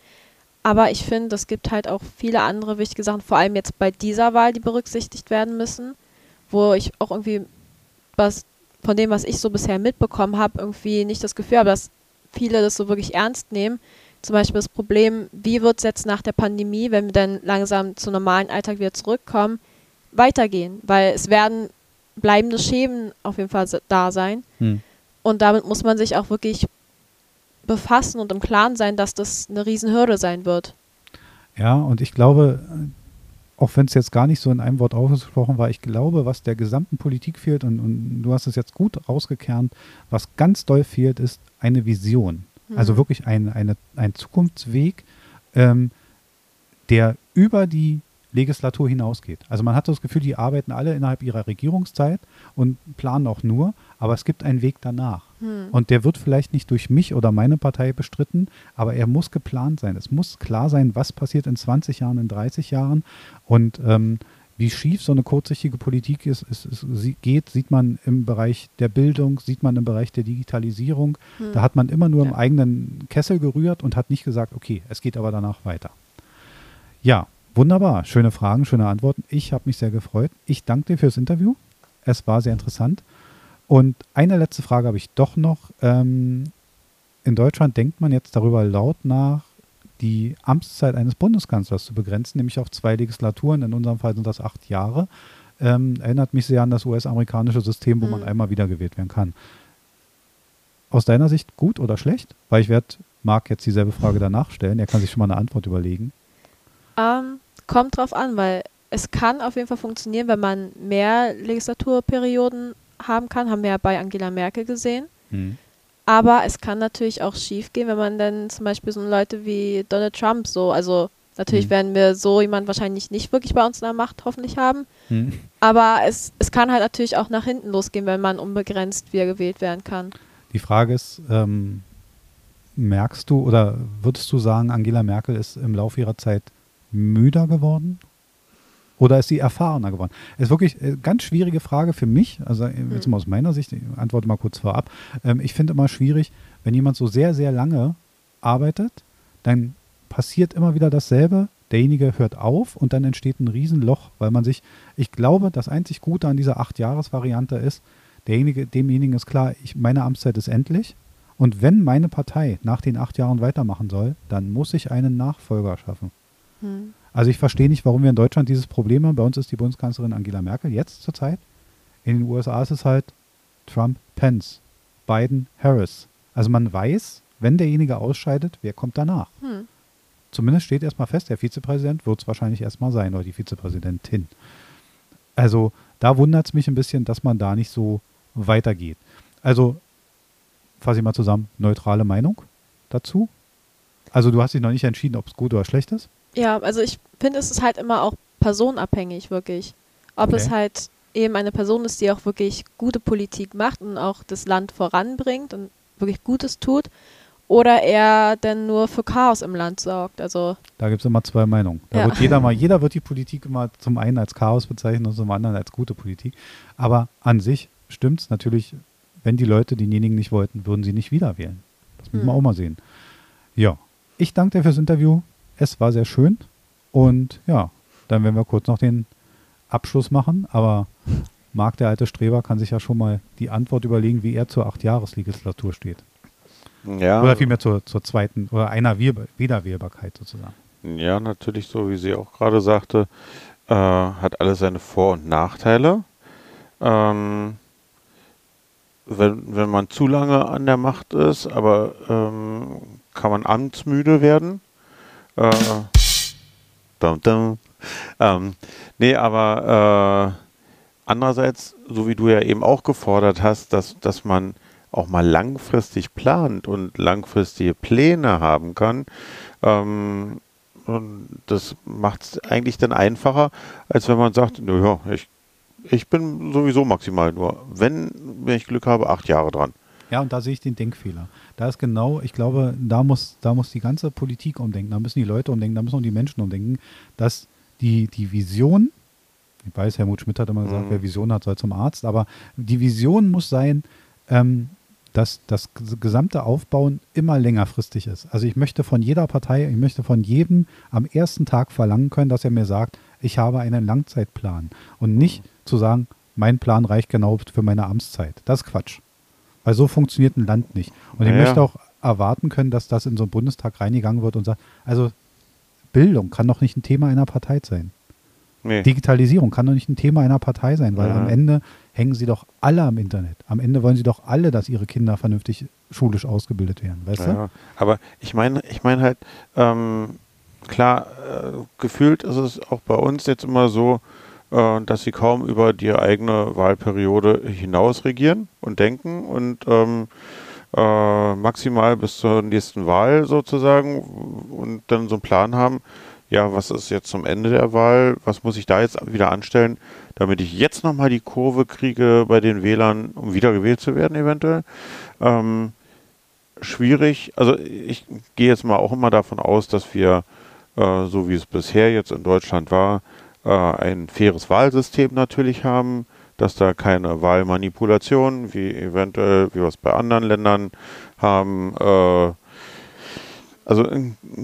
Aber ich finde, es gibt halt auch viele andere wichtige Sachen, vor allem jetzt bei dieser Wahl, die berücksichtigt werden müssen, wo ich auch irgendwie was von dem, was ich so bisher mitbekommen habe, irgendwie nicht das Gefühl habe, dass viele das so wirklich ernst nehmen. Zum Beispiel das Problem, wie wird es jetzt nach der Pandemie, wenn wir dann langsam zum normalen Alltag wieder zurückkommen, weitergehen? Weil es werden bleibende Schäden auf jeden Fall da sein. Hm. Und damit muss man sich auch wirklich befassen und im Klaren sein, dass das eine Riesenhürde sein wird. Ja, und ich glaube, auch wenn es jetzt gar nicht so in einem Wort ausgesprochen war, ich glaube, was der gesamten Politik fehlt, und, und du hast es jetzt gut rausgekernt, was ganz doll fehlt, ist eine Vision. Mhm. Also wirklich ein, eine, ein Zukunftsweg, ähm, der über die Legislatur hinausgeht. Also man hat das Gefühl, die arbeiten alle innerhalb ihrer Regierungszeit und planen auch nur, aber es gibt einen Weg danach. Hm. Und der wird vielleicht nicht durch mich oder meine Partei bestritten, aber er muss geplant sein. Es muss klar sein, was passiert in 20 Jahren, in 30 Jahren und ähm, wie schief so eine kurzsichtige Politik ist, ist, ist, geht, sieht man im Bereich der Bildung, sieht man im Bereich der Digitalisierung. Hm. Da hat man immer nur ja. im eigenen Kessel gerührt und hat nicht gesagt, okay, es geht aber danach weiter. Ja, Wunderbar, schöne Fragen, schöne Antworten. Ich habe mich sehr gefreut. Ich danke dir fürs Interview. Es war sehr interessant. Und eine letzte Frage habe ich doch noch. Ähm, in Deutschland denkt man jetzt darüber laut nach, die Amtszeit eines Bundeskanzlers zu begrenzen, nämlich auf zwei Legislaturen. In unserem Fall sind das acht Jahre. Ähm, erinnert mich sehr an das US-amerikanische System, wo mhm. man einmal wiedergewählt werden kann. Aus deiner Sicht gut oder schlecht? Weil ich werde Marc jetzt dieselbe Frage danach stellen. Er kann sich schon mal eine Antwort überlegen. Ähm, Kommt drauf an, weil es kann auf jeden Fall funktionieren, wenn man mehr Legislaturperioden haben kann. Haben wir ja bei Angela Merkel gesehen. Mhm. Aber es kann natürlich auch schief gehen, wenn man dann zum Beispiel so Leute wie Donald Trump so, also natürlich mhm. werden wir so jemand wahrscheinlich nicht wirklich bei uns in der Macht hoffentlich haben. Mhm. Aber es, es kann halt natürlich auch nach hinten losgehen, wenn man unbegrenzt wieder gewählt werden kann. Die Frage ist, ähm, merkst du oder würdest du sagen, Angela Merkel ist im Laufe ihrer Zeit müder geworden? Oder ist sie erfahrener geworden? Ist wirklich eine ganz schwierige Frage für mich. Also jetzt hm. mal aus meiner Sicht, ich antworte mal kurz vorab. Ähm, ich finde immer schwierig, wenn jemand so sehr, sehr lange arbeitet, dann passiert immer wieder dasselbe. Derjenige hört auf und dann entsteht ein Riesenloch, weil man sich, ich glaube, das einzig Gute an dieser Acht-Jahres-Variante ist, derjenige, demjenigen ist klar, ich, meine Amtszeit ist endlich. Und wenn meine Partei nach den acht Jahren weitermachen soll, dann muss ich einen Nachfolger schaffen. Hm. Also ich verstehe nicht, warum wir in Deutschland dieses Problem haben. Bei uns ist die Bundeskanzlerin Angela Merkel jetzt zurzeit. In den USA ist es halt Trump, Pence, Biden, Harris. Also man weiß, wenn derjenige ausscheidet, wer kommt danach. Hm. Zumindest steht erstmal fest, der Vizepräsident wird es wahrscheinlich erstmal sein oder die Vizepräsidentin. Also da wundert es mich ein bisschen, dass man da nicht so weitergeht. Also fasse ich mal zusammen, neutrale Meinung dazu. Also du hast dich noch nicht entschieden, ob es gut oder schlecht ist. Ja, also ich finde, es ist halt immer auch personabhängig, wirklich. Ob okay. es halt eben eine Person ist, die auch wirklich gute Politik macht und auch das Land voranbringt und wirklich Gutes tut, oder er denn nur für Chaos im Land sorgt. Also da gibt es immer zwei Meinungen. Da ja. wird jeder mal, jeder wird die Politik immer zum einen als Chaos bezeichnen und zum anderen als gute Politik. Aber an sich stimmt es natürlich, wenn die Leute denjenigen nicht wollten, würden sie nicht wieder wählen. Das müssen hm. wir auch mal sehen. Ja, ich danke dir fürs Interview. Es war sehr schön. Und ja, dann werden wir kurz noch den Abschluss machen. Aber Marc, der alte Streber, kann sich ja schon mal die Antwort überlegen, wie er zur Acht-Jahres-Legislatur steht. Ja. Oder vielmehr zur, zur zweiten oder einer Wiederwählbarkeit sozusagen. Ja, natürlich, so wie sie auch gerade sagte, äh, hat alles seine Vor- und Nachteile. Ähm, wenn, wenn man zu lange an der Macht ist, aber ähm, kann man amtsmüde werden. Äh, dum, dum. Ähm, nee, aber andererseits, so wie du ja eben auch gefordert hast, dass, dass man auch mal langfristig plant und langfristige Pläne haben kann, ähm, und das macht es eigentlich dann einfacher, als wenn man sagt, naja, ich, ich bin sowieso maximal nur, wenn, wenn ich Glück habe, acht Jahre dran. Ja, und da sehe ich den Denkfehler. Da ist genau, ich glaube, da muss, da muss die ganze Politik umdenken, da müssen die Leute umdenken, da müssen auch die Menschen umdenken, dass die, die Vision, ich weiß, Helmut Schmidt hat immer gesagt, mhm. wer Vision hat, soll zum Arzt, aber die Vision muss sein, ähm, dass das gesamte Aufbauen immer längerfristig ist. Also ich möchte von jeder Partei, ich möchte von jedem am ersten Tag verlangen können, dass er mir sagt, ich habe einen Langzeitplan und nicht zu sagen, mein Plan reicht genau für meine Amtszeit. Das ist Quatsch. Weil so funktioniert ein Land nicht. Und ich ja. möchte auch erwarten können, dass das in so einen Bundestag reingegangen wird und sagt, also Bildung kann doch nicht ein Thema einer Partei sein. Nee. Digitalisierung kann doch nicht ein Thema einer Partei sein, weil ja. am Ende hängen sie doch alle am Internet. Am Ende wollen sie doch alle, dass ihre Kinder vernünftig schulisch ausgebildet werden, weißt ja, du? Aber ich meine, ich meine halt, ähm, klar, äh, gefühlt ist es auch bei uns jetzt immer so, äh, dass sie kaum über die eigene Wahlperiode hinaus regieren und denken und ähm, äh, maximal bis zur nächsten Wahl sozusagen und dann so einen Plan haben, ja, was ist jetzt zum Ende der Wahl, was muss ich da jetzt wieder anstellen, damit ich jetzt nochmal die Kurve kriege bei den Wählern, um wiedergewählt zu werden eventuell. Ähm, schwierig, also ich gehe jetzt mal auch immer davon aus, dass wir, äh, so wie es bisher jetzt in Deutschland war, äh, ein faires Wahlsystem natürlich haben, dass da keine Wahlmanipulation, wie eventuell, wie wir es bei anderen Ländern haben, äh, also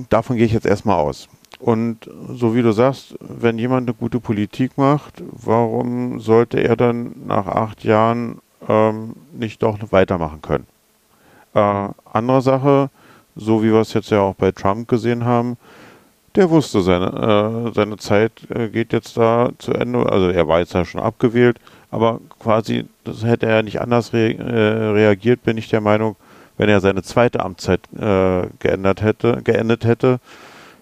davon gehe ich jetzt erstmal aus. Und so wie du sagst, wenn jemand eine gute Politik macht, warum sollte er dann nach acht Jahren ähm, nicht doch weitermachen können? Äh, andere Sache, so wie wir es jetzt ja auch bei Trump gesehen haben, der wusste, seine, äh, seine Zeit äh, geht jetzt da zu Ende. Also er war jetzt ja schon abgewählt, aber quasi, das hätte er nicht anders re äh, reagiert, bin ich der Meinung, wenn er seine zweite Amtszeit äh, geändert hätte, geendet hätte,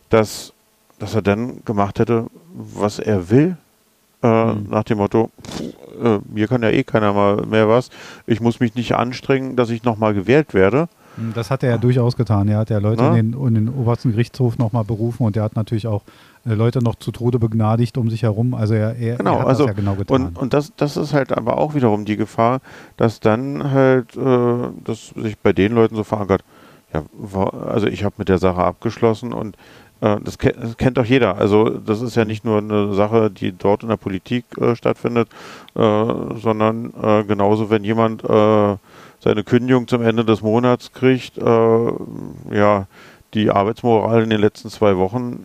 dass dass er dann gemacht hätte, was er will, äh, mhm. nach dem Motto, äh, mir kann ja eh keiner mal mehr was, ich muss mich nicht anstrengen, dass ich nochmal gewählt werde. Das hat er ja durchaus getan. Er hat ja Leute in den, in den, obersten Gerichtshof nochmal berufen und er hat natürlich auch äh, Leute noch zu Tode begnadigt um sich herum. Also er, er, genau, er hat also, das ja genau getan. Und, und das, das ist halt aber auch wiederum die Gefahr, dass dann halt, äh, dass sich bei den Leuten so verankert, ja, also ich habe mit der Sache abgeschlossen und äh, das, das, kennt doch jeder. Also das ist ja nicht nur eine Sache, die dort in der Politik äh, stattfindet, äh, sondern äh, genauso, wenn jemand seine Kündigung zum Ende des Monats kriegt, äh, ja, die Arbeitsmoral in den letzten zwei Wochen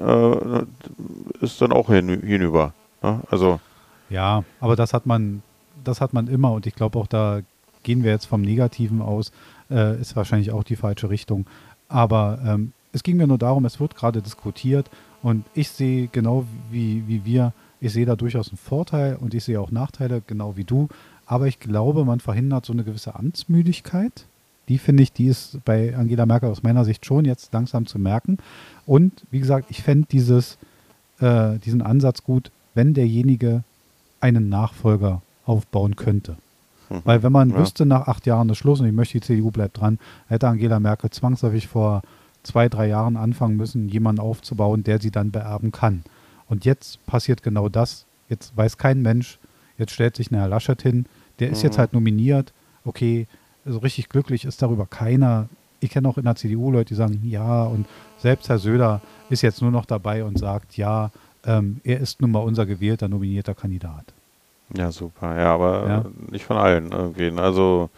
ist dann auch hin, hinüber. Ne? Also ja, aber das hat man, das hat man immer und ich glaube auch da gehen wir jetzt vom Negativen aus, ist wahrscheinlich auch die falsche Richtung. Aber ähm, es ging mir nur darum, es wird gerade diskutiert und ich sehe genau wie, wie wir, ich sehe da durchaus einen Vorteil und ich sehe auch Nachteile, genau wie du. Aber ich glaube, man verhindert so eine gewisse Amtsmüdigkeit. Die finde ich, die ist bei Angela Merkel aus meiner Sicht schon jetzt langsam zu merken. Und wie gesagt, ich fände dieses, äh, diesen Ansatz gut, wenn derjenige einen Nachfolger aufbauen könnte. Mhm. Weil wenn man ja. wüsste, nach acht Jahren ist Schluss und ich möchte, die CDU bleibt dran, hätte Angela Merkel zwangsläufig vor zwei, drei Jahren anfangen müssen, jemanden aufzubauen, der sie dann beerben kann. Und jetzt passiert genau das. Jetzt weiß kein Mensch, jetzt stellt sich ein Herr Laschet hin, der ist mhm. jetzt halt nominiert. Okay, so also richtig glücklich ist darüber keiner. Ich kenne auch in der CDU Leute, die sagen, ja, und selbst Herr Söder ist jetzt nur noch dabei und sagt, ja, ähm, er ist nun mal unser gewählter, nominierter Kandidat. Ja, super. Ja, aber ja. nicht von allen irgendwie. Also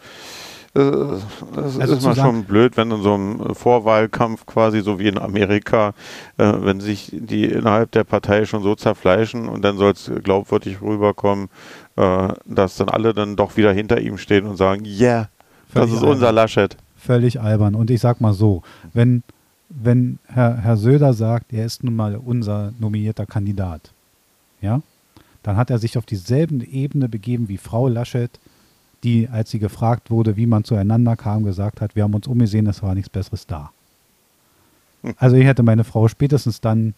also ist mal schon blöd, wenn in so einem Vorwahlkampf quasi so wie in Amerika, äh, wenn sich die innerhalb der Partei schon so zerfleischen und dann soll es glaubwürdig rüberkommen, äh, dass dann alle dann doch wieder hinter ihm stehen und sagen, ja, yeah, das ist albern. unser Laschet. Völlig albern. Und ich sag mal so, wenn, wenn Herr, Herr Söder sagt, er ist nun mal unser nominierter Kandidat, ja, dann hat er sich auf dieselben Ebene begeben wie Frau Laschet, die, als sie gefragt wurde, wie man zueinander kam, gesagt hat, wir haben uns umgesehen, es war nichts Besseres da. Hm. Also ich hätte meine Frau spätestens dann,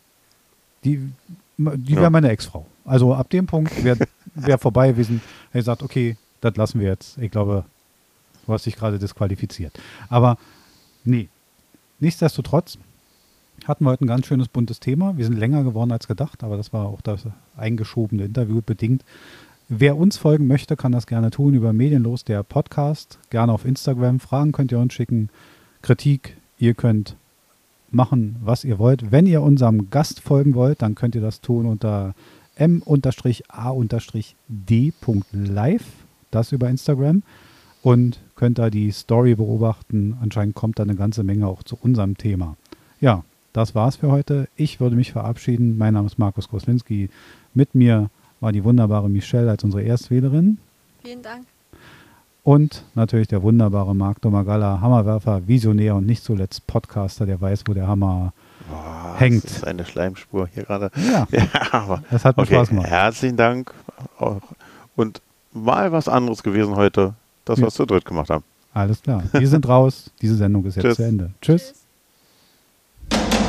die, die wäre ja. meine Ex-Frau. Also ab dem Punkt wäre wäre vorbei gewesen. Er sagt, okay, das lassen wir jetzt. Ich glaube, du hast dich gerade disqualifiziert. Aber nee, nichtsdestotrotz hatten wir heute ein ganz schönes buntes Thema. Wir sind länger geworden als gedacht, aber das war auch das eingeschobene Interview bedingt. Wer uns folgen möchte, kann das gerne tun über Medienlos, der Podcast. Gerne auf Instagram. Fragen könnt ihr uns schicken. Kritik, ihr könnt machen, was ihr wollt. Wenn ihr unserem Gast folgen wollt, dann könnt ihr das tun unter m-a-d.live, das über Instagram und könnt da die Story beobachten. Anscheinend kommt da eine ganze Menge auch zu unserem Thema. Ja, das war's für heute. Ich würde mich verabschieden. Mein Name ist Markus Koslinski. Mit mir war die wunderbare Michelle als unsere Erstwählerin. Vielen Dank. Und natürlich der wunderbare Marc Domagala, Hammerwerfer, Visionär und nicht zuletzt Podcaster, der weiß, wo der Hammer Boah, hängt. Das ist eine Schleimspur hier gerade. Ja, ja aber das hat mir okay, Spaß gemacht. Herzlichen Dank. Und mal was anderes gewesen heute, das, was ja. wir dritt gemacht haben. Alles klar. Wir sind raus. Diese Sendung ist jetzt zu Ende. Tschüss. Tschüss.